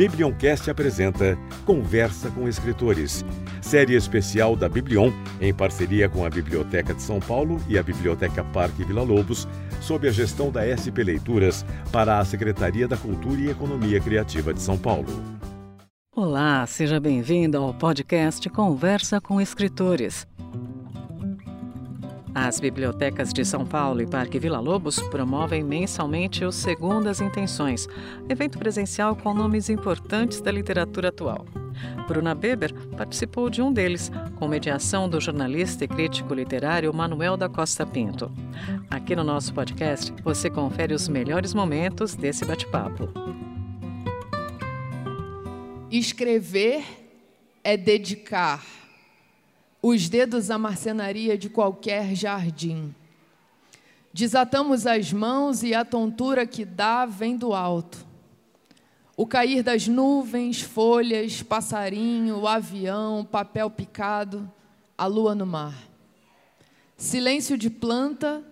Biblioncast apresenta Conversa com Escritores, série especial da Biblion, em parceria com a Biblioteca de São Paulo e a Biblioteca Parque Vila Lobos, sob a gestão da SP Leituras, para a Secretaria da Cultura e Economia Criativa de São Paulo. Olá, seja bem-vindo ao podcast Conversa com Escritores. As bibliotecas de São Paulo e Parque Vila Lobos promovem mensalmente o Segundas Intenções, evento presencial com nomes importantes da literatura atual. Bruna Beber participou de um deles, com mediação do jornalista e crítico literário Manuel da Costa Pinto. Aqui no nosso podcast, você confere os melhores momentos desse bate-papo. Escrever é dedicar os dedos à marcenaria de qualquer jardim. Desatamos as mãos e a tontura que dá vem do alto. O cair das nuvens, folhas, passarinho, avião, papel picado, a lua no mar. Silêncio de planta,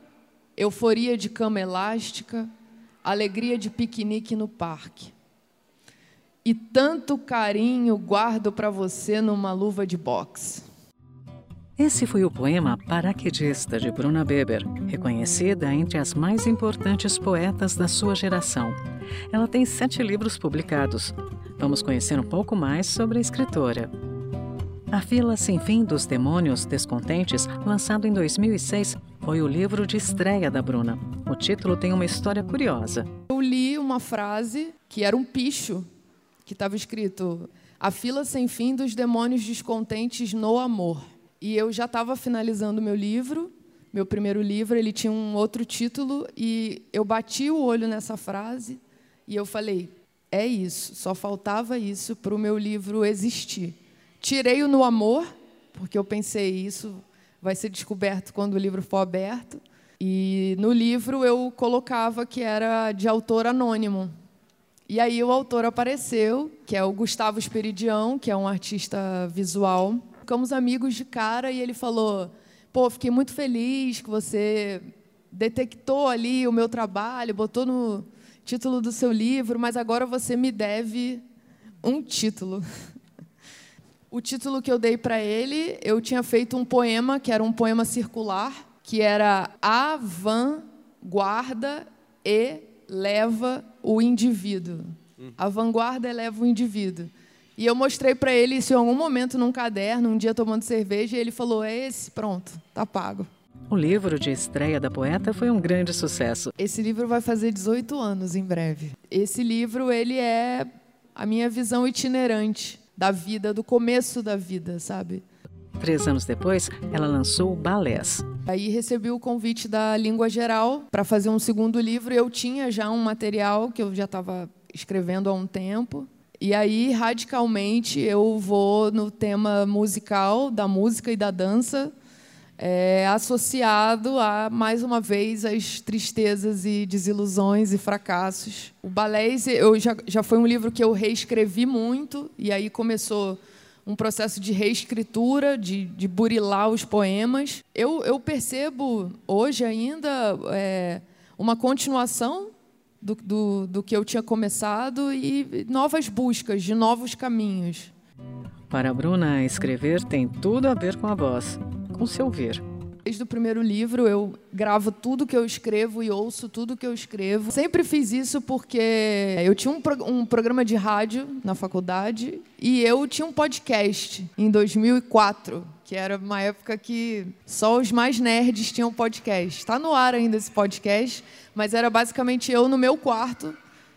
euforia de cama elástica, alegria de piquenique no parque. E tanto carinho guardo para você numa luva de boxe. Esse foi o poema Paraquedista de Bruna Beber, reconhecida entre as mais importantes poetas da sua geração. Ela tem sete livros publicados. Vamos conhecer um pouco mais sobre a escritora. A Fila Sem Fim dos Demônios Descontentes, lançado em 2006, foi o livro de estreia da Bruna. O título tem uma história curiosa. Eu li uma frase que era um picho, que estava escrito: A fila sem fim dos demônios descontentes no amor. E eu já estava finalizando meu livro, meu primeiro livro, ele tinha um outro título e eu bati o olho nessa frase e eu falei: é isso, só faltava isso para o meu livro existir. Tirei o no amor, porque eu pensei isso vai ser descoberto quando o livro for aberto. E no livro eu colocava que era de autor anônimo. E aí o autor apareceu, que é o Gustavo Esperidião, que é um artista visual ficamos amigos de cara e ele falou: pô, fiquei muito feliz que você detectou ali o meu trabalho, botou no título do seu livro, mas agora você me deve um título. O título que eu dei para ele, eu tinha feito um poema, que era um poema circular, que era A vanguarda e leva o indivíduo. A vanguarda eleva o indivíduo. E eu mostrei para ele isso em algum momento num caderno, um dia tomando cerveja, e ele falou: "É esse, pronto, tá pago". O livro de estreia da poeta foi um grande sucesso. Esse livro vai fazer 18 anos em breve. Esse livro ele é a minha visão itinerante da vida, do começo da vida, sabe? Três anos depois, ela lançou Balés. Aí recebi o convite da Língua Geral para fazer um segundo livro. Eu tinha já um material que eu já estava escrevendo há um tempo. E aí, radicalmente, eu vou no tema musical, da música e da dança, é, associado a, mais uma vez, as tristezas e desilusões e fracassos. O Balés eu já, já foi um livro que eu reescrevi muito, e aí começou um processo de reescritura, de, de burilar os poemas. Eu, eu percebo hoje ainda é, uma continuação do, do, do que eu tinha começado e novas buscas de novos caminhos. Para a Bruna, escrever tem tudo a ver com a voz, com seu ver. Desde o primeiro livro, eu gravo tudo que eu escrevo e ouço tudo que eu escrevo. Sempre fiz isso porque eu tinha um, pro, um programa de rádio na faculdade e eu tinha um podcast em 2004 que era uma época que só os mais nerds tinham podcast. Está no ar ainda esse podcast, mas era basicamente eu no meu quarto,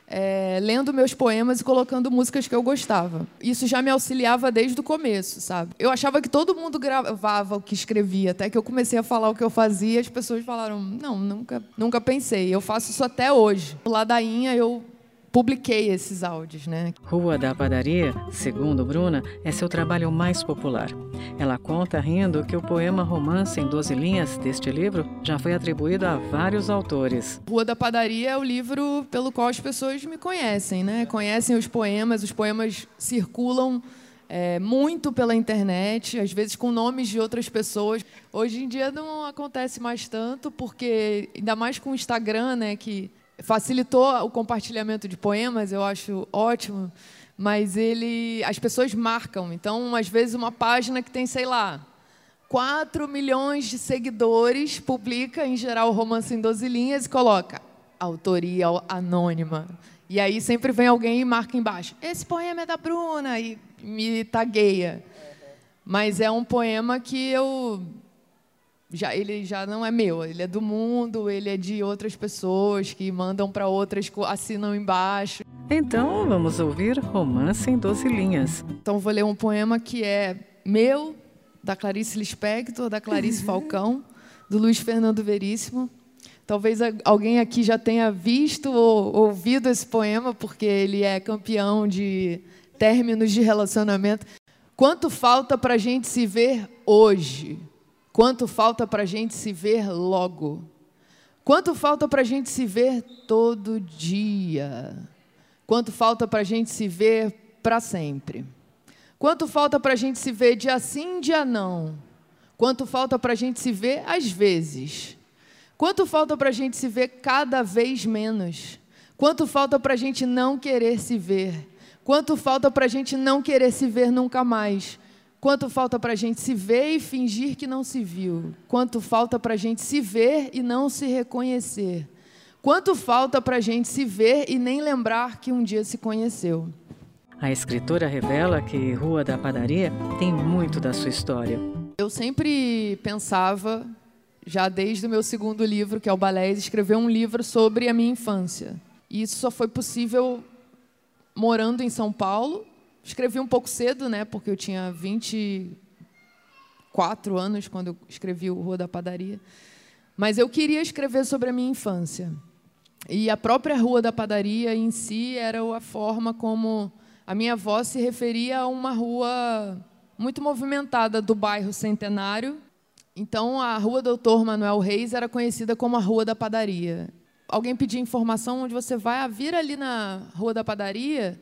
é, lendo meus poemas e colocando músicas que eu gostava. Isso já me auxiliava desde o começo, sabe? Eu achava que todo mundo gravava o que escrevia, até que eu comecei a falar o que eu fazia, as pessoas falaram: "Não, nunca, nunca pensei. Eu faço isso até hoje". Ladainha eu publiquei esses áudios, né? Rua da Padaria, segundo Bruna, é seu trabalho mais popular. Ela conta rindo que o poema Romance em 12 linhas deste livro já foi atribuído a vários autores. Rua da Padaria é o livro pelo qual as pessoas me conhecem, né? Conhecem os poemas, os poemas circulam é, muito pela internet, às vezes com nomes de outras pessoas. Hoje em dia não acontece mais tanto, porque ainda mais com o Instagram, né, que facilitou o compartilhamento de poemas, eu acho ótimo, mas ele, as pessoas marcam. Então, às vezes, uma página que tem, sei lá, 4 milhões de seguidores, publica, em geral, romance em 12 linhas e coloca autoria anônima. E aí sempre vem alguém e marca embaixo: esse poema é da Bruna, e me tagueia. Mas é um poema que eu já ele já não é meu, ele é do mundo, ele é de outras pessoas que mandam para outras, assinam embaixo. Então vamos ouvir Romance em Doze Linhas. Então vou ler um poema que é meu, da Clarice Lispector, da Clarice Falcão, do Luiz Fernando Veríssimo. Talvez alguém aqui já tenha visto ou ouvido esse poema, porque ele é campeão de términos de relacionamento. Quanto falta para a gente se ver hoje? Quanto falta para a gente se ver logo? Quanto falta para a gente se ver todo dia? Quanto falta para a gente se ver para sempre? Quanto falta para a gente se ver dia sim, dia não? Quanto falta para a gente se ver às vezes? Quanto falta para a gente se ver cada vez menos? Quanto falta para a gente não querer se ver? Quanto falta para a gente não querer se ver nunca mais? Quanto falta para a gente se ver e fingir que não se viu? Quanto falta para a gente se ver e não se reconhecer? Quanto falta para a gente se ver e nem lembrar que um dia se conheceu? A escritora revela que Rua da Padaria tem muito da sua história. Eu sempre pensava, já desde o meu segundo livro, que é o Balés, escrever um livro sobre a minha infância. E isso só foi possível morando em São Paulo Escrevi um pouco cedo, né, porque eu tinha 24 anos quando eu escrevi o Rua da Padaria. Mas eu queria escrever sobre a minha infância. E a própria Rua da Padaria em si era a forma como a minha avó se referia a uma rua muito movimentada do bairro Centenário. Então, a Rua Doutor Manuel Reis era conhecida como a Rua da Padaria. Alguém pedia informação onde você vai, ah, vira ali na Rua da Padaria,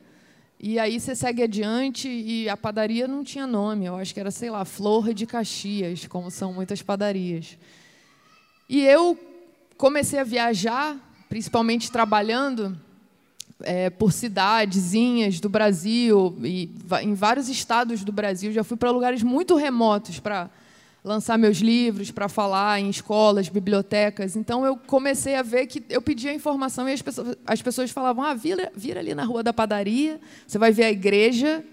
e aí você segue adiante e a padaria não tinha nome, eu acho que era, sei lá, Flor de Caxias, como são muitas padarias. E eu comecei a viajar, principalmente trabalhando é, por cidadezinhas do Brasil e em vários estados do Brasil. Já fui para lugares muito remotos para lançar meus livros, para falar em escolas, bibliotecas. Então eu comecei a ver que eu pedia informação e as pessoas, as pessoas falavam: ah, vira, vira ali na rua da padaria, você vai ver a igreja.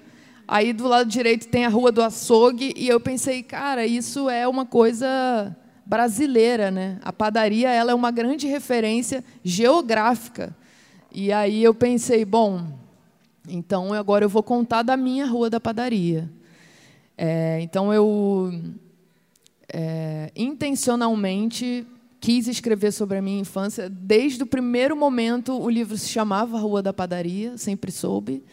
Aí do lado direito tem a rua do açougue. E eu pensei, cara, isso é uma coisa brasileira, né? A padaria ela é uma grande referência geográfica. E aí eu pensei, bom, então agora eu vou contar da minha rua da padaria. É, então eu é, intencionalmente quis escrever sobre a minha infância. Desde o primeiro momento, o livro se chamava Rua da Padaria, sempre soube,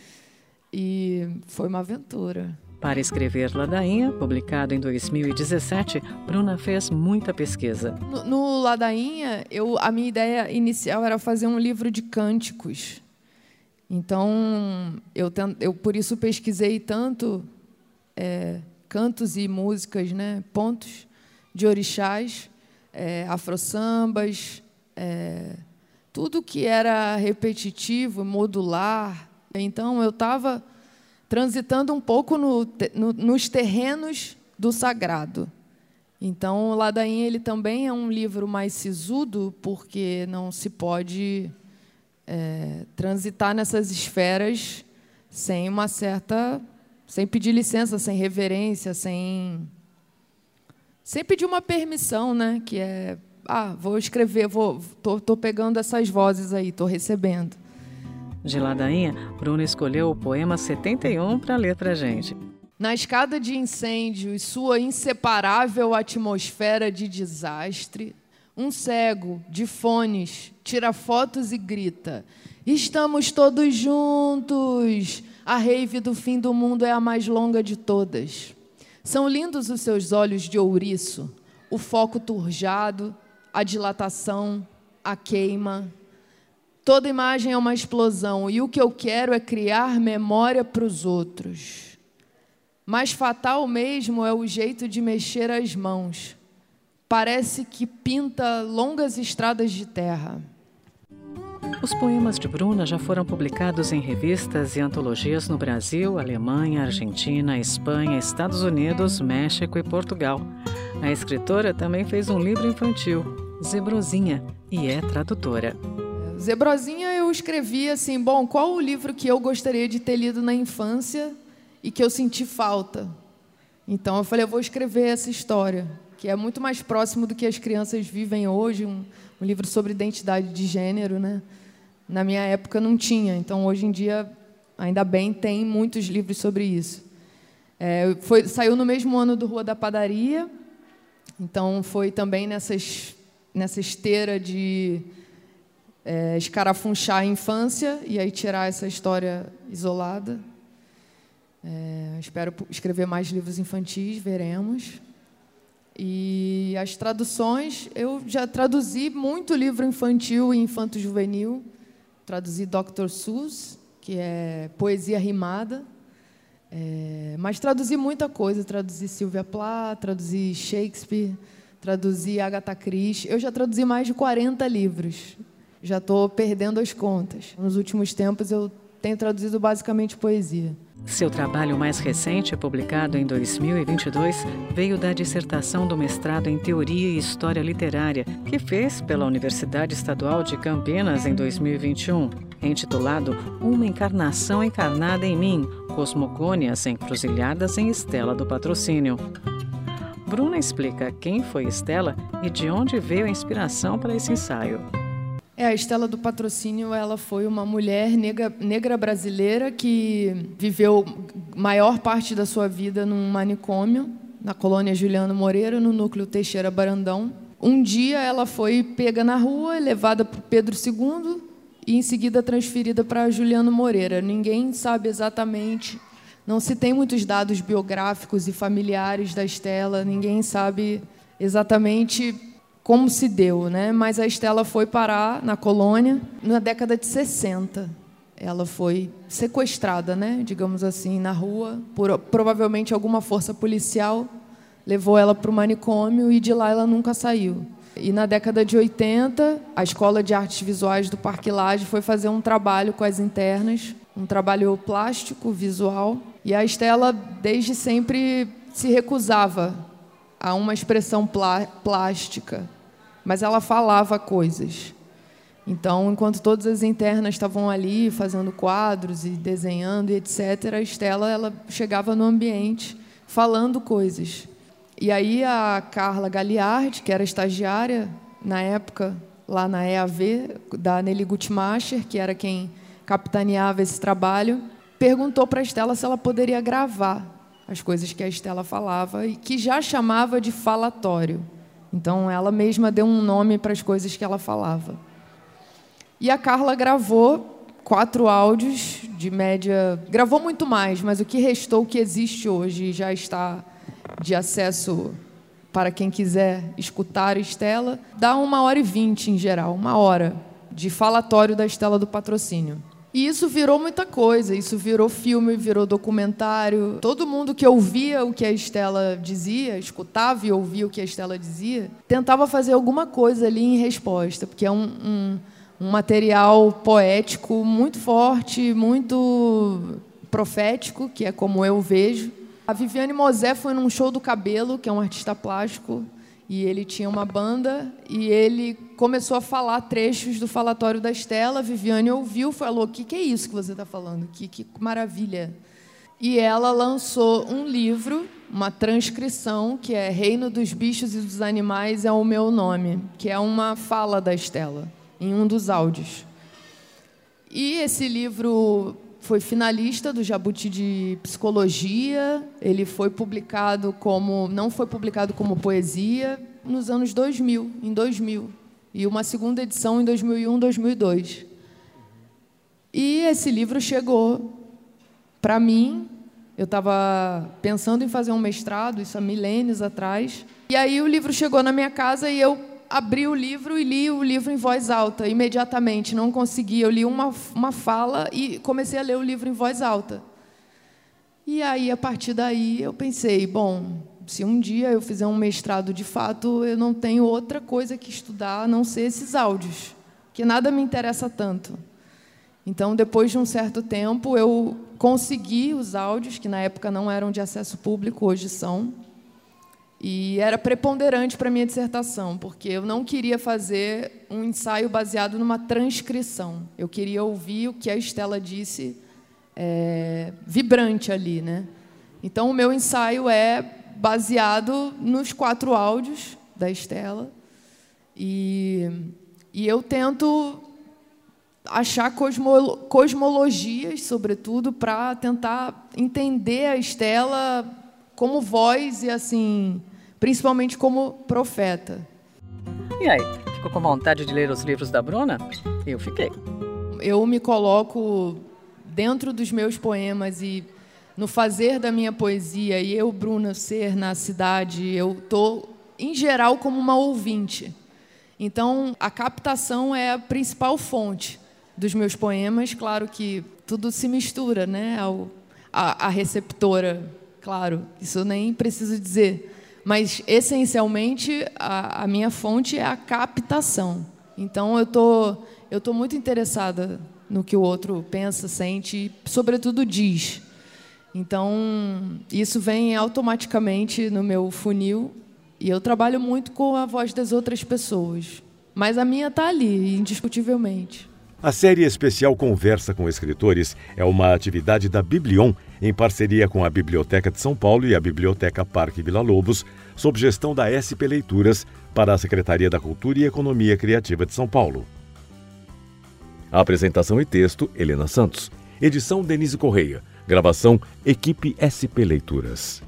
e foi uma aventura. Para escrever Ladainha, publicado em 2017, Bruna fez muita pesquisa. No, no Ladainha, eu, a minha ideia inicial era fazer um livro de cânticos. Então, eu, eu por isso pesquisei tanto é, cantos e músicas, né, pontos de orixás, é, afro-sambas, é, tudo que era repetitivo, modular. Então, eu estava transitando um pouco no, no, nos terrenos do sagrado. Então, o Ladainha ele também é um livro mais sisudo, porque não se pode é, transitar nessas esferas sem uma certa sem pedir licença, sem reverência, sem sem pedir uma permissão, né? Que é, ah, vou escrever, vou, tô, tô pegando essas vozes aí, tô recebendo. De ladainha, Bruno escolheu o poema 71 para ler para gente. Na escada de incêndio e sua inseparável atmosfera de desastre, um cego, de fones, tira fotos e grita: Estamos todos juntos! A rave do fim do mundo é a mais longa de todas. São lindos os seus olhos de ouriço, o foco turjado, a dilatação, a queima. Toda imagem é uma explosão e o que eu quero é criar memória para os outros. Mais fatal mesmo é o jeito de mexer as mãos. Parece que pinta longas estradas de terra. Os poemas de Bruna já foram publicados em revistas e antologias no Brasil, Alemanha, Argentina, Espanha, Estados Unidos, México e Portugal. A escritora também fez um livro infantil, Zebrozinha, e é tradutora. Zebrozinha eu escrevi assim, bom, qual o livro que eu gostaria de ter lido na infância e que eu senti falta? Então eu falei, eu vou escrever essa história, que é muito mais próximo do que as crianças vivem hoje, um, um livro sobre identidade de gênero, né? Na minha época não tinha, então hoje em dia, ainda bem, tem muitos livros sobre isso. É, foi, saiu no mesmo ano do Rua da Padaria, então foi também nessas, nessa esteira de é, escarafunchar a infância e aí tirar essa história isolada. É, espero escrever mais livros infantis, veremos. E as traduções, eu já traduzi muito livro infantil e infanto-juvenil. Traduzi Dr. Seuss, que é poesia rimada. É, mas traduzi muita coisa. Traduzi Sylvia Plath, traduzi Shakespeare, traduzi Agatha Christie. Eu já traduzi mais de 40 livros. Já estou perdendo as contas. Nos últimos tempos, eu tenho traduzido basicamente poesia. Seu trabalho mais recente, publicado em 2022, veio da dissertação do mestrado em Teoria e História Literária, que fez pela Universidade Estadual de Campinas em 2021, intitulado Uma Encarnação Encarnada em Mim Cosmogônias Encruzilhadas em Estela do Patrocínio. Bruna explica quem foi Estela e de onde veio a inspiração para esse ensaio. É, a Estela do Patrocínio, ela foi uma mulher negra, negra brasileira que viveu maior parte da sua vida num manicômio, na colônia Juliano Moreira, no núcleo Teixeira Barandão. Um dia ela foi pega na rua, levada por Pedro II e em seguida transferida para Juliano Moreira. Ninguém sabe exatamente, não se tem muitos dados biográficos e familiares da Estela, ninguém sabe exatamente como se deu, né? Mas a Estela foi parar na colônia na década de 60. Ela foi sequestrada, né? Digamos assim, na rua por provavelmente alguma força policial levou ela para o manicômio e de lá ela nunca saiu. E na década de 80, a Escola de Artes Visuais do Parque Lage foi fazer um trabalho com as internas, um trabalho plástico, visual. E a Estela, desde sempre, se recusava a uma expressão plástica mas ela falava coisas. Então, enquanto todas as internas estavam ali fazendo quadros e desenhando e etc., a Estela ela chegava no ambiente falando coisas. E aí a Carla Galiardi, que era estagiária na época lá na EAV da Nelly Gutmacher, que era quem capitaneava esse trabalho, perguntou para a Estela se ela poderia gravar as coisas que a Estela falava e que já chamava de falatório. Então, ela mesma deu um nome para as coisas que ela falava. E a Carla gravou quatro áudios de média. Gravou muito mais, mas o que restou, o que existe hoje, já está de acesso para quem quiser escutar Estela, dá uma hora e vinte em geral, uma hora de falatório da Estela do patrocínio. E isso virou muita coisa, isso virou filme, virou documentário. Todo mundo que ouvia o que a Estela dizia, escutava e ouvia o que a Estela dizia, tentava fazer alguma coisa ali em resposta, porque é um, um, um material poético muito forte, muito profético, que é como eu vejo. A Viviane Mosé foi num show do Cabelo, que é um artista plástico, e ele tinha uma banda e ele começou a falar trechos do falatório da Estela. Viviane ouviu, falou: "O que, que é isso que você está falando? Que, que maravilha!" E ela lançou um livro, uma transcrição que é Reino dos Bichos e dos Animais é o meu nome, que é uma fala da Estela em um dos áudios. E esse livro foi finalista do Jabuti de Psicologia. Ele foi publicado como não foi publicado como poesia nos anos 2000, em 2000, e uma segunda edição em 2001, 2002. E esse livro chegou para mim. Eu estava pensando em fazer um mestrado, isso há milênios atrás. E aí o livro chegou na minha casa e eu abri o livro e li o livro em voz alta, imediatamente. Não consegui. Eu li uma, uma fala e comecei a ler o livro em voz alta. E aí, a partir daí, eu pensei: bom, se um dia eu fizer um mestrado de fato, eu não tenho outra coisa que estudar a não ser esses áudios. que nada me interessa tanto. Então, depois de um certo tempo, eu consegui os áudios, que na época não eram de acesso público, hoje são. E era preponderante para a minha dissertação, porque eu não queria fazer um ensaio baseado numa transcrição. Eu queria ouvir o que a Estela disse é, vibrante ali. Né? Então, o meu ensaio é baseado nos quatro áudios da Estela. E, e eu tento achar cosmo, cosmologias, sobretudo, para tentar entender a Estela como voz e, assim, principalmente como profeta. E aí, ficou com vontade de ler os livros da Bruna? Eu fiquei. Eu me coloco dentro dos meus poemas e no fazer da minha poesia, e eu, Bruna, ser na cidade, eu estou, em geral, como uma ouvinte. Então, a captação é a principal fonte dos meus poemas. Claro que tudo se mistura, né? A, a receptora, claro, isso nem preciso dizer. Mas, essencialmente, a, a minha fonte é a captação. Então, eu tô, eu tô muito interessada no que o outro pensa, sente e, sobretudo, diz. Então, isso vem automaticamente no meu funil e eu trabalho muito com a voz das outras pessoas. Mas a minha está ali, indiscutivelmente. A série especial Conversa com Escritores é uma atividade da Biblion em parceria com a Biblioteca de São Paulo e a Biblioteca Parque Vila Lobos, sob gestão da SP Leituras, para a Secretaria da Cultura e Economia Criativa de São Paulo. A apresentação e texto, Helena Santos. Edição, Denise Correia. Gravação, Equipe SP Leituras.